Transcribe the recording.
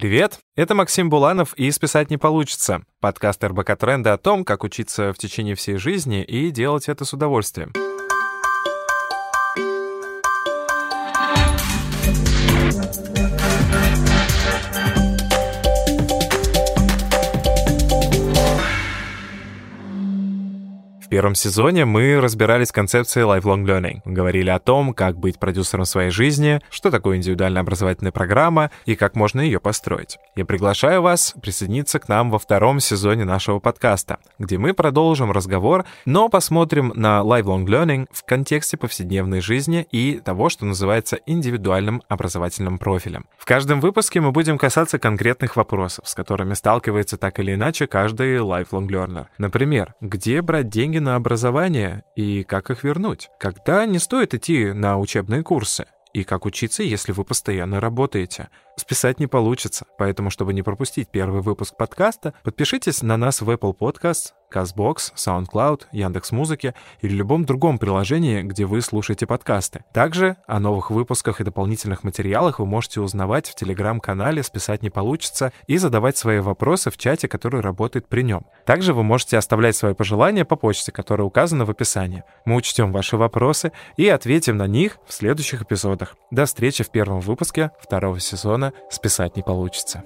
Привет, это Максим Буланов и «Списать не получится» — подкаст РБК Тренда о том, как учиться в течение всей жизни и делать это с удовольствием. Первом сезоне мы разбирались с концепцией lifelong learning. Говорили о том, как быть продюсером своей жизни, что такое индивидуальная образовательная программа и как можно ее построить. Я приглашаю вас присоединиться к нам во втором сезоне нашего подкаста, где мы продолжим разговор, но посмотрим на lifelong learning в контексте повседневной жизни и того, что называется индивидуальным образовательным профилем. В каждом выпуске мы будем касаться конкретных вопросов, с которыми сталкивается так или иначе каждый lifelong learner. Например, где брать деньги на образование и как их вернуть? Когда не стоит идти на учебные курсы? И как учиться, если вы постоянно работаете? Списать не получится, поэтому, чтобы не пропустить первый выпуск подкаста, подпишитесь на нас в Apple Podcasts, CastBox, SoundCloud, Яндекс.Музыке или любом другом приложении, где вы слушаете подкасты. Также о новых выпусках и дополнительных материалах вы можете узнавать в телеграм-канале «Списать не получится» и задавать свои вопросы в чате, который работает при нем. Также вы можете оставлять свои пожелания по почте, которая указана в описании. Мы учтем ваши вопросы и ответим на них в следующих эпизодах. До встречи в первом выпуске второго сезона «Списать не получится».